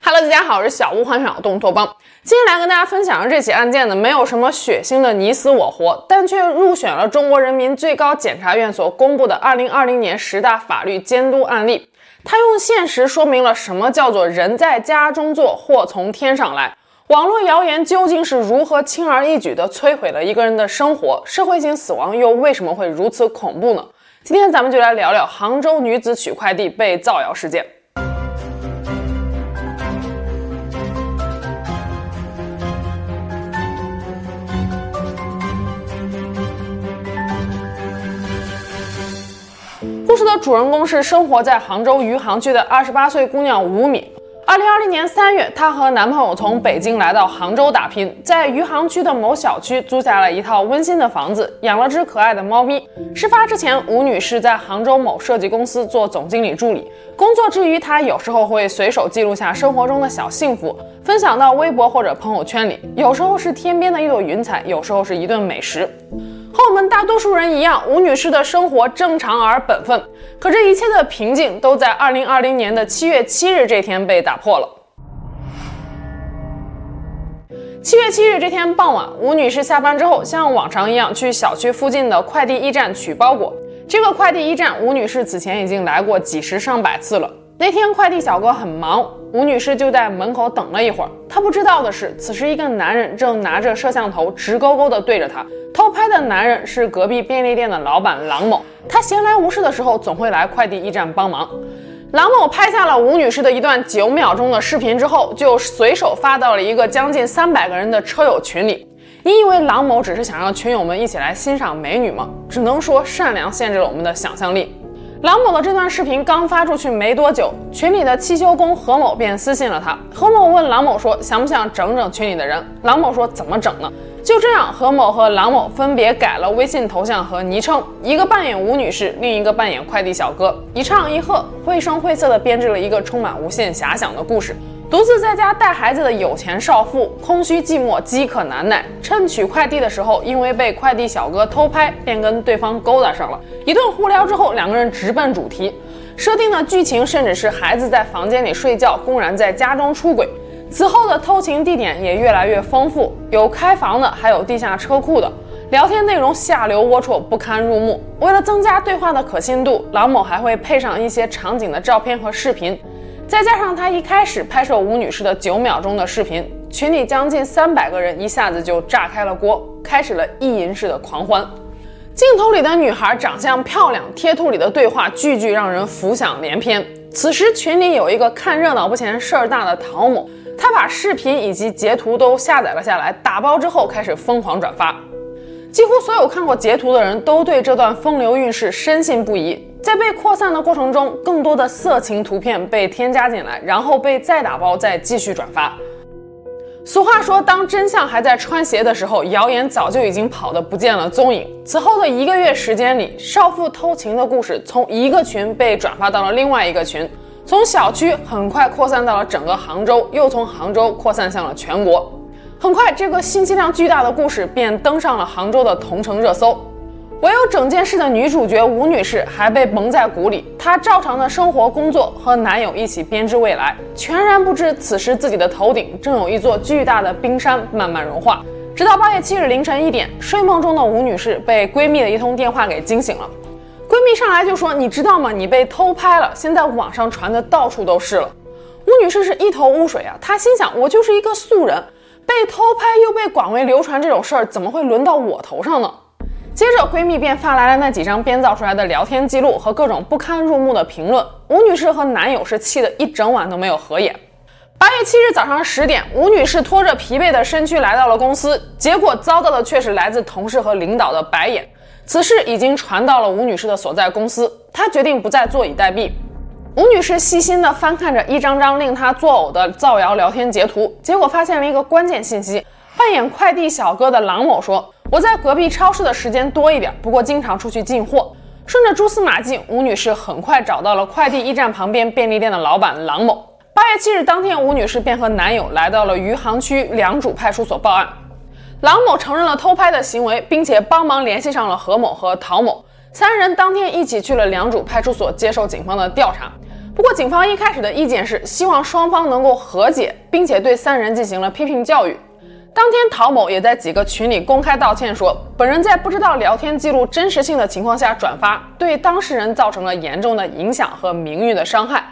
Hello，大家好，我是小屋幻想东托邦。今天来跟大家分享的这起案件呢，没有什么血腥的你死我活，但却入选了中国人民最高检察院所公布的2020年十大法律监督案例。它用现实说明了什么叫做“人在家中坐，祸从天上来”。网络谣言究竟是如何轻而易举地摧毁了一个人的生活？社会性死亡又为什么会如此恐怖呢？今天咱们就来聊聊杭州女子取快递被造谣事件。故事的主人公是生活在杭州余杭区的二十八岁姑娘吴敏。二零二零年三月，她和男朋友从北京来到杭州打拼，在余杭区的某小区租下了一套温馨的房子，养了只可爱的猫咪。事发之前，吴女士在杭州某设计公司做总经理助理，工作之余，她有时候会随手记录下生活中的小幸福，分享到微博或者朋友圈里。有时候是天边的一朵云彩，有时候是一顿美食。和我们大多数人一样，吴女士的生活正常而本分。可这一切的平静都在二零二零年的七月七日这天被打破了。七月七日这天傍晚，吴女士下班之后，像往常一样去小区附近的快递驿站取包裹。这个快递驿站，吴女士此前已经来过几十上百次了。那天快递小哥很忙，吴女士就在门口等了一会儿。她不知道的是，此时一个男人正拿着摄像头直勾勾地对着她。偷拍的男人是隔壁便利店的老板郎某，他闲来无事的时候总会来快递驿站帮忙。郎某拍下了吴女士的一段九秒钟的视频之后，就随手发到了一个将近三百个人的车友群里。你以为郎某只是想让群友们一起来欣赏美女吗？只能说善良限制了我们的想象力。郎某的这段视频刚发出去没多久，群里的汽修工何某便私信了他。何某问郎某说：“想不想整整群里的人？”郎某说：“怎么整呢？”就这样，何某和郎某分别改了微信头像和昵称，一个扮演吴女士，另一个扮演快递小哥，一唱一和，绘声绘色地编织了一个充满无限遐想的故事。独自在家带孩子的有钱少妇，空虚寂寞，饥渴难耐。趁取快递的时候，因为被快递小哥偷拍，便跟对方勾搭上了。一顿互聊之后，两个人直奔主题，设定的剧情甚至是孩子在房间里睡觉，公然在家中出轨。此后的偷情地点也越来越丰富，有开房的，还有地下车库的。聊天内容下流龌龊，不堪入目。为了增加对话的可信度，郎某还会配上一些场景的照片和视频。再加上他一开始拍摄吴女士的九秒钟的视频，群里将近三百个人一下子就炸开了锅，开始了意淫式的狂欢。镜头里的女孩长相漂亮，贴图里的对话句句让人浮想联翩。此时群里有一个看热闹不嫌事儿大的陶某，他把视频以及截图都下载了下来，打包之后开始疯狂转发。几乎所有看过截图的人都对这段风流韵事深信不疑。在被扩散的过程中，更多的色情图片被添加进来，然后被再打包，再继续转发。俗话说，当真相还在穿鞋的时候，谣言早就已经跑得不见了踪影。此后的一个月时间里，少妇偷情的故事从一个群被转发到了另外一个群，从小区很快扩散到了整个杭州，又从杭州扩散向了全国。很快，这个信息量巨大的故事便登上了杭州的同城热搜。唯有整件事的女主角吴女士还被蒙在鼓里，她照常的生活、工作，和男友一起编织未来，全然不知此时自己的头顶正有一座巨大的冰山慢慢融化。直到八月七日凌晨一点，睡梦中的吴女士被闺蜜的一通电话给惊醒了。闺蜜上来就说：“你知道吗？你被偷拍了，现在网上传的到处都是了。”吴女士是一头雾水啊，她心想：“我就是一个素人，被偷拍又被广为流传这种事儿，怎么会轮到我头上呢？”接着，闺蜜便发来了那几张编造出来的聊天记录和各种不堪入目的评论。吴女士和男友是气得一整晚都没有合眼。八月七日早上十点，吴女士拖着疲惫的身躯来到了公司，结果遭到的却是来自同事和领导的白眼。此事已经传到了吴女士的所在公司，她决定不再坐以待毙。吴女士细心地翻看着一张张令她作呕的造谣聊天截图，结果发现了一个关键信息：扮演快递小哥的郎某说。我在隔壁超市的时间多一点，不过经常出去进货。顺着蛛丝马迹，吴女士很快找到了快递驿站旁边便利店的老板郎某。八月七日当天，吴女士便和男友来到了余杭区良渚派出所报案。郎某承认了偷拍的行为，并且帮忙联系上了何某和陶某。三人当天一起去了良渚派出所接受警方的调查。不过，警方一开始的意见是希望双方能够和解，并且对三人进行了批评教育。当天，陶某也在几个群里公开道歉说，本人在不知道聊天记录真实性的情况下转发，对当事人造成了严重的影响和名誉的伤害，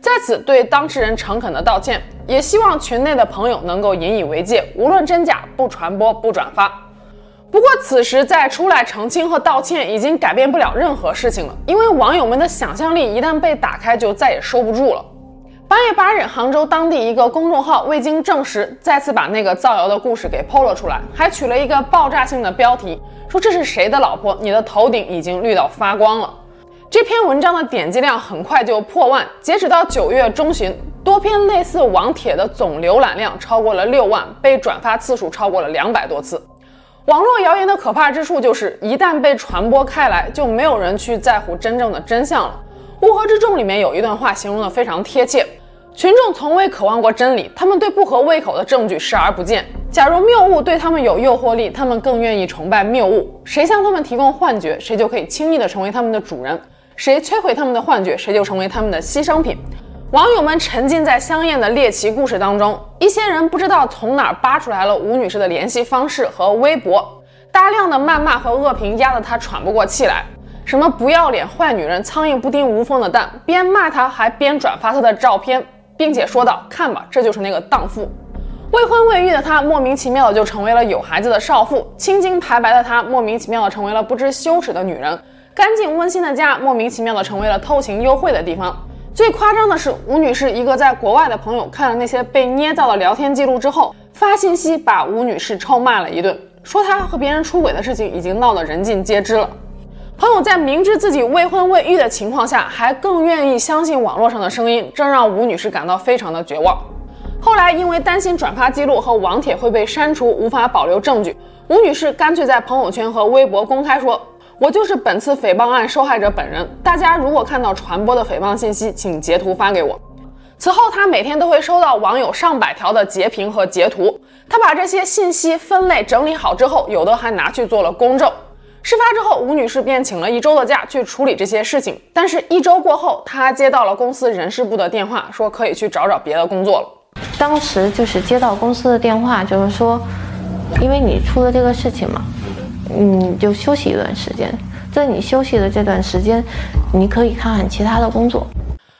在此对当事人诚恳的道歉，也希望群内的朋友能够引以为戒，无论真假，不传播，不转发。不过，此时再出来澄清和道歉已经改变不了任何事情了，因为网友们的想象力一旦被打开，就再也收不住了。八月八日，杭州当地一个公众号未经证实，再次把那个造谣的故事给抛了出来，还取了一个爆炸性的标题，说这是谁的老婆？你的头顶已经绿到发光了。这篇文章的点击量很快就破万，截止到九月中旬，多篇类似网帖的总浏览量超过了六万，被转发次数超过了两百多次。网络谣言的可怕之处就是，一旦被传播开来，就没有人去在乎真正的真相了。乌合之众里面有一段话形容的非常贴切：群众从未渴望过真理，他们对不合胃口的证据视而不见。假如谬误对他们有诱惑力，他们更愿意崇拜谬误。谁向他们提供幻觉，谁就可以轻易地成为他们的主人；谁摧毁他们的幻觉，谁就成为他们的牺牲品。网友们沉浸在香艳的猎奇故事当中，一些人不知道从哪儿扒出来了吴女士的联系方式和微博，大量的谩骂和恶评压得她喘不过气来。什么不要脸、坏女人、苍蝇不叮无缝的蛋，边骂她还边转发她的照片，并且说道：“看吧，这就是那个荡妇。”未婚未育的她莫名其妙的就成为了有孩子的少妇，清清白白的她莫名其妙的成为了不知羞耻的女人，干净温馨的家莫名其妙的成为了偷情幽会的地方。最夸张的是，吴女士一个在国外的朋友看了那些被捏造的聊天记录之后，发信息把吴女士臭骂了一顿，说她和别人出轨的事情已经闹得人尽皆知了。朋友在明知自己未婚未育的情况下，还更愿意相信网络上的声音，这让吴女士感到非常的绝望。后来因为担心转发记录和网帖会被删除，无法保留证据，吴女士干脆在朋友圈和微博公开说。我就是本次诽谤案受害者本人。大家如果看到传播的诽谤信息，请截图发给我。此后，她每天都会收到网友上百条的截屏和截图。她把这些信息分类整理好之后，有的还拿去做了公证。事发之后，吴女士便请了一周的假去处理这些事情。但是，一周过后，她接到了公司人事部的电话，说可以去找找别的工作了。当时就是接到公司的电话，就是说，因为你出了这个事情嘛。嗯，就休息一段时间，在你休息的这段时间，你可以看看其他的工作。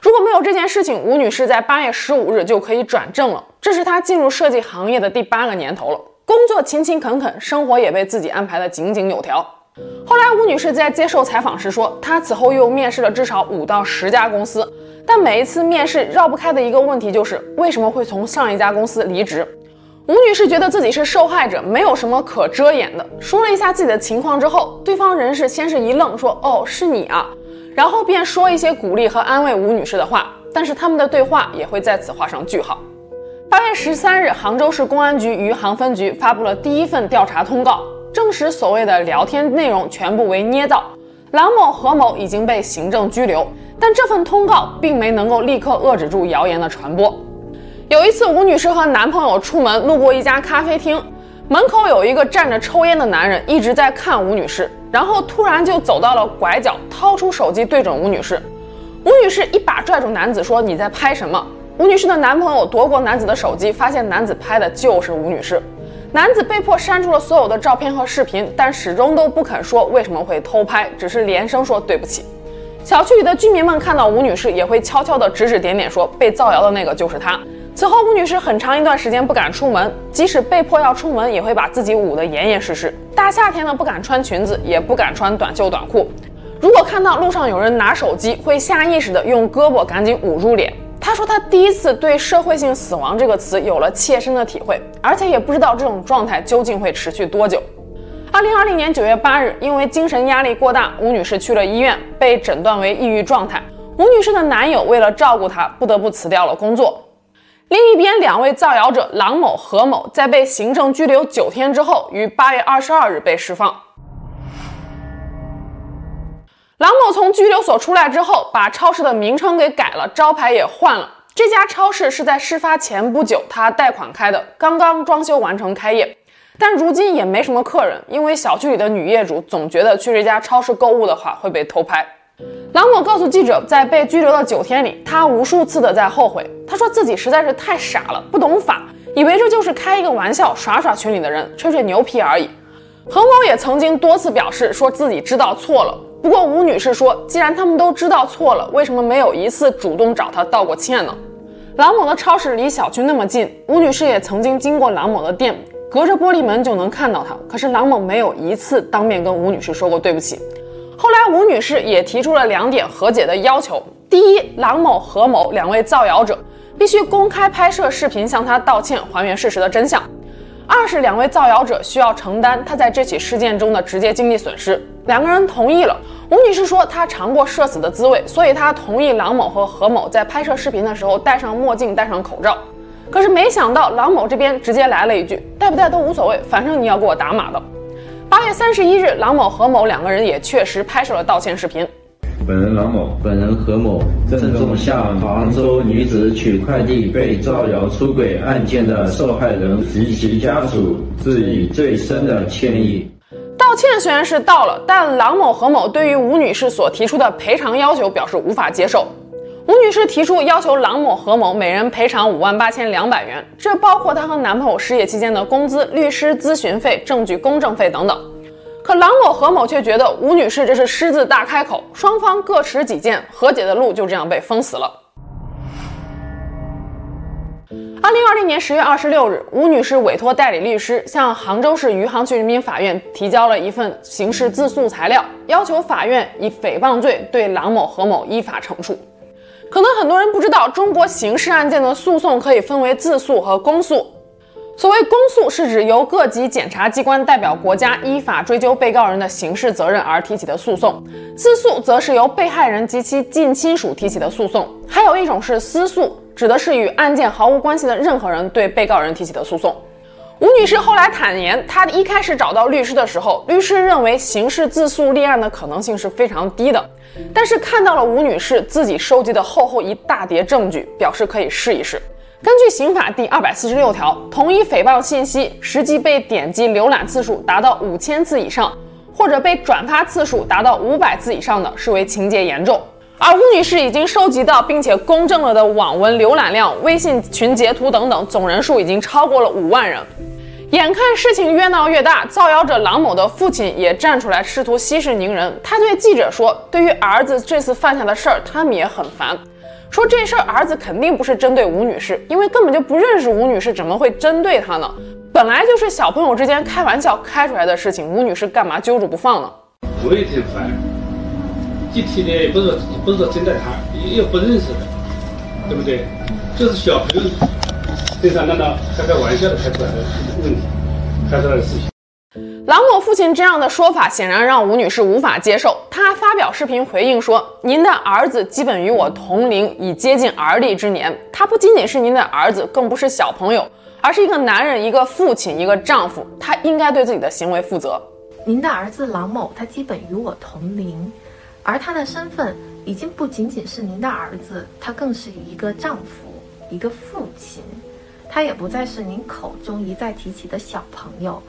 如果没有这件事情，吴女士在八月十五日就可以转正了。这是她进入设计行业的第八个年头了，工作勤勤恳恳，生活也被自己安排得井井有条。后来，吴女士在接受采访时说，她此后又面试了至少五到十家公司，但每一次面试绕不开的一个问题就是，为什么会从上一家公司离职？吴女士觉得自己是受害者，没有什么可遮掩的。说了一下自己的情况之后，对方人士先是一愣，说：“哦，是你啊。”然后便说一些鼓励和安慰吴女士的话。但是他们的对话也会在此画上句号。八月十三日，杭州市公安局余杭分局发布了第一份调查通告，证实所谓的聊天内容全部为捏造，郎某、何某已经被行政拘留。但这份通告并没能够立刻遏制住谣言的传播。有一次，吴女士和男朋友出门，路过一家咖啡厅，门口有一个站着抽烟的男人一直在看吴女士，然后突然就走到了拐角，掏出手机对准吴女士。吴女士一把拽住男子，说：“你在拍什么？”吴女士的男朋友夺过男子的手机，发现男子拍的就是吴女士。男子被迫删除了所有的照片和视频，但始终都不肯说为什么会偷拍，只是连声说对不起。小区里的居民们看到吴女士，也会悄悄地指指点点，说被造谣的那个就是她。此后，吴女士很长一段时间不敢出门，即使被迫要出门，也会把自己捂得严严实实。大夏天的不敢穿裙子，也不敢穿短袖短裤。如果看到路上有人拿手机，会下意识地用胳膊赶紧捂住脸。她说，她第一次对“社会性死亡”这个词有了切身的体会，而且也不知道这种状态究竟会持续多久。二零二零年九月八日，因为精神压力过大，吴女士去了医院，被诊断为抑郁状态。吴女士的男友为了照顾她，不得不辞掉了工作。另一边，两位造谣者郎某、何某在被行政拘留九天之后，于八月二十二日被释放。郎某从拘留所出来之后，把超市的名称给改了，招牌也换了。这家超市是在事发前不久他贷款开的，刚刚装修完成开业，但如今也没什么客人，因为小区里的女业主总觉得去这家超市购物的话会被偷拍。郎某告诉记者，在被拘留的九天里，他无数次的在后悔。他说自己实在是太傻了，不懂法，以为这就是开一个玩笑，耍耍群里的人，吹吹牛皮而已。何某也曾经多次表示说自己知道错了。不过吴女士说，既然他们都知道错了，为什么没有一次主动找他道过歉呢？郎某的超市离小区那么近，吴女士也曾经经过郎某的店，隔着玻璃门就能看到他。可是郎某没有一次当面跟吴女士说过对不起。后来，吴女士也提出了两点和解的要求：第一，郎某、何某两位造谣者必须公开拍摄视频向她道歉，还原事实的真相；二是两位造谣者需要承担他在这起事件中的直接经济损失。两个人同意了。吴女士说，她尝过社死的滋味，所以她同意郎某和何某在拍摄视频的时候戴上墨镜、戴上口罩。可是没想到，郎某这边直接来了一句：“戴不戴都无所谓，反正你要给我打码的。”八月三十一日，郎某、何某两个人也确实拍摄了道歉视频。本人郎某，本人何某，郑重向杭州女子取快递被造谣出轨案件的受害人及其家属致以最深的歉意。道歉虽然是道了，但郎某、何某对于吴女士所提出的赔偿要求表示无法接受。吴女士提出要求郎某、何某每人赔偿五万八千两百元，这包括她和男朋友失业期间的工资、律师咨询费、证据公证费等等。可郎某、何某却觉得吴女士这是狮子大开口，双方各持己见，和解的路就这样被封死了。二零二零年十月二十六日，吴女士委托代理律师向杭州市余杭区人民法院提交了一份刑事自诉材料，要求法院以诽谤罪对郎某、何某依法惩处。可能很多人不知道，中国刑事案件的诉讼可以分为自诉和公诉。所谓公诉，是指由各级检察机关代表国家依法追究被告人的刑事责任而提起的诉讼；自诉则是由被害人及其近亲属提起的诉讼。还有一种是私诉，指的是与案件毫无关系的任何人对被告人提起的诉讼。吴女士后来坦言，她一开始找到律师的时候，律师认为刑事自诉立案的可能性是非常低的。但是看到了吴女士自己收集的厚厚一大叠证据，表示可以试一试。根据刑法第二百四十六条，同一诽谤信息实际被点击浏览次数达到五千次以上，或者被转发次数达到五百次以上的，视为情节严重。而吴女士已经收集到并且公证了的网文浏览量、微信群截图等等，总人数已经超过了五万人。眼看事情越闹越大，造谣者郎某的父亲也站出来试图息事宁人。他对记者说：“对于儿子这次犯下的事儿，他们也很烦。说这事儿儿子肯定不是针对吴女士，因为根本就不认识吴女士，怎么会针对她呢？本来就是小朋友之间开玩笑开出来的事情，吴女士干嘛揪住不放呢？”我也挺烦，具体的也不是不是说针对他，又不认识的，对不对？就是小朋友。非常闹闹开开玩笑的开出来的问题，开出来的事情。郎某父亲这样的说法显然让吴女士无法接受。她发表视频回应说：“您的儿子基本与我同龄，已接近而立之年。他不仅仅是您的儿子，更不是小朋友，而是一个男人，一个父亲，一个丈夫。他应该对自己的行为负责。”您的儿子郎某，他基本与我同龄，而他的身份已经不仅仅是您的儿子，他更是一个丈夫，一个父亲。他也不再是您口中一再提起的小朋友，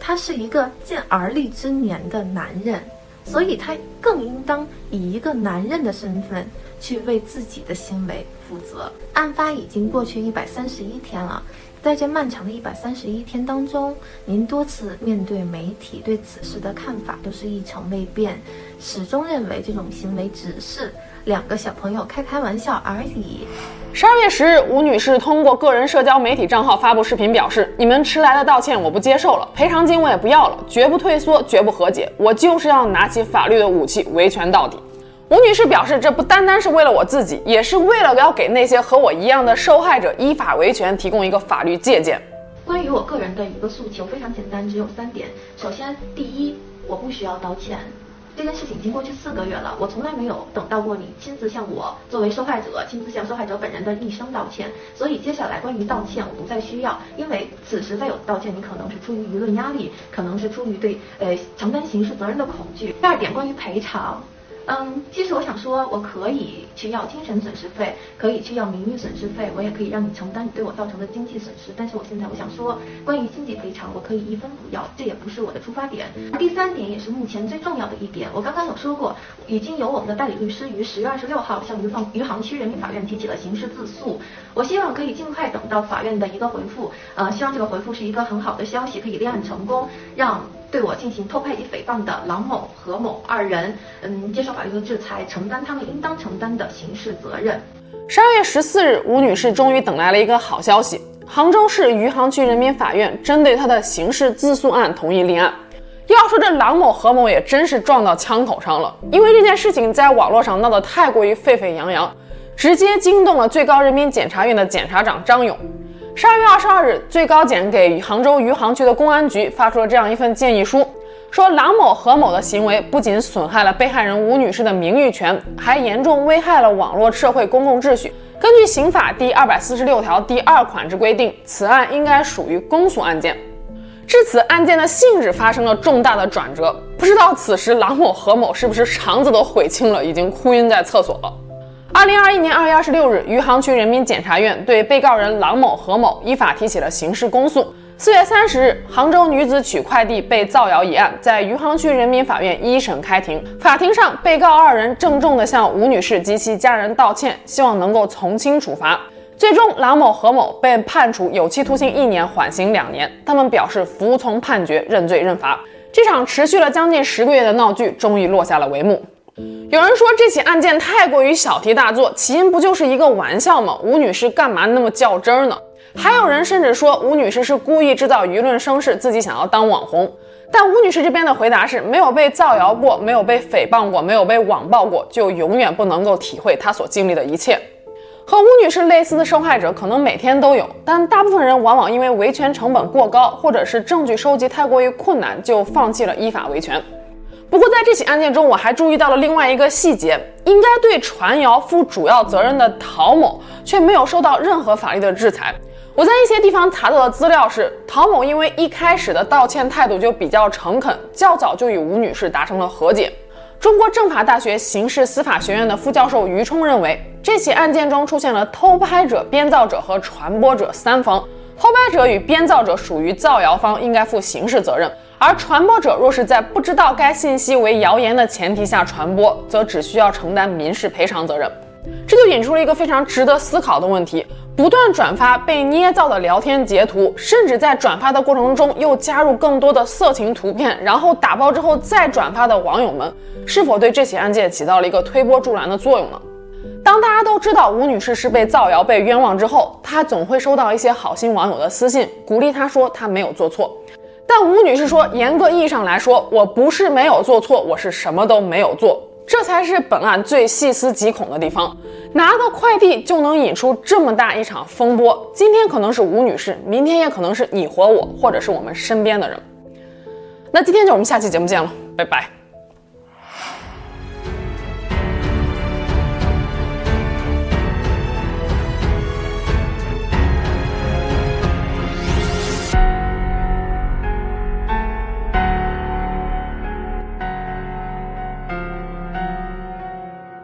他是一个近而立之年的男人，所以他更应当以一个男人的身份去为自己的行为负责。案发已经过去一百三十一天了，在这漫长的一百三十一天当中，您多次面对媒体对此事的看法都是一成未变，始终认为这种行为只是。两个小朋友开开玩笑而已。十二月十日，吴女士通过个人社交媒体账号发布视频，表示：“你们迟来的道歉我不接受了，赔偿金我也不要了，绝不退缩，绝不和解，我就是要拿起法律的武器维权到底。”吴女士表示，这不单单是为了我自己，也是为了要给那些和我一样的受害者依法维权提供一个法律借鉴。关于我个人的一个诉求，非常简单，只有三点。首先，第一，我不需要道歉。这件事情已经过去四个月了，我从来没有等到过你亲自向我作为受害者，亲自向受害者本人的一声道歉。所以接下来关于道歉，我不再需要，因为此时再有道歉，你可能是出于舆论压力，可能是出于对呃承担刑事责任的恐惧。第二点，关于赔偿，嗯，其实我想说，我可以去要精神损失费，可以去要名誉损失费，我也可以让你承担你对我造成的经济损失。但是我现在我想说，关于经济赔偿，我可以一分不要，这也不是我的出发点。第三点也是目前最重要的一点，我刚刚有说过，已经有我们的代理律师于十月二十六号向余放余杭区人民法院提起了刑事自诉。我希望可以尽快等到法院的一个回复，呃，希望这个回复是一个很好的消息，可以立案成功，让。对我进行偷拍及诽谤的郎某、何某二人，嗯，接受法律的制裁，承担他们应当承担的刑事责任。十二月十四日，吴女士终于等来了一个好消息：杭州市余杭区人民法院针对她的刑事自诉案同意立案。要说这郎某、何某也真是撞到枪口上了，因为这件事情在网络上闹得太过于沸沸扬扬，直接惊动了最高人民检察院的检察长张勇。十二月二十二日，最高检给杭州余杭区的公安局发出了这样一份建议书，说郎某、何某的行为不仅损害了被害人吴女士的名誉权，还严重危害了网络社会公共秩序。根据刑法第二百四十六条第二款之规定，此案应该属于公诉案件。至此，案件的性质发生了重大的转折。不知道此时郎某、何某是不是肠子都悔青了，已经哭晕在厕所了。二零二一年二月二十六日，余杭区人民检察院对被告人郎某、何某依法提起了刑事公诉。四月三十日，杭州女子取快递被造谣一案在余杭区人民法院一审开庭。法庭上，被告二人郑重地向吴女士及其家人道歉，希望能够从轻处罚。最终，郎某、何某被判处有期徒刑一年，缓刑两年。他们表示服从判决，认罪认罚。这场持续了将近十个月的闹剧终于落下了帷幕。有人说这起案件太过于小题大做，起因不就是一个玩笑吗？吴女士干嘛那么较真儿呢？还有人甚至说吴女士是故意制造舆论声势，自己想要当网红。但吴女士这边的回答是：没有被造谣过，没有被诽谤过，没有被网暴过，就永远不能够体会她所经历的一切。和吴女士类似的受害者可能每天都有，但大部分人往往因为维权成本过高，或者是证据收集太过于困难，就放弃了依法维权。不过，在这起案件中，我还注意到了另外一个细节：应该对传谣负主要责任的陶某，却没有受到任何法律的制裁。我在一些地方查到的资料是，陶某因为一开始的道歉态度就比较诚恳，较早就与吴女士达成了和解。中国政法大学刑事司法学院的副教授于冲认为，这起案件中出现了偷拍者、编造者和传播者三方，偷拍者与编造者属于造谣方，应该负刑事责任。而传播者若是在不知道该信息为谣言的前提下传播，则只需要承担民事赔偿责任。这就引出了一个非常值得思考的问题：不断转发被捏造的聊天截图，甚至在转发的过程中又加入更多的色情图片，然后打包之后再转发的网友们，是否对这起案件起到了一个推波助澜的作用呢？当大家都知道吴女士是被造谣、被冤枉之后，她总会收到一些好心网友的私信，鼓励她说她没有做错。但吴女士说，严格意义上来说，我不是没有做错，我是什么都没有做，这才是本案最细思极恐的地方。拿个快递就能引出这么大一场风波，今天可能是吴女士，明天也可能是你和我，或者是我们身边的人。那今天就我们下期节目见了，拜拜。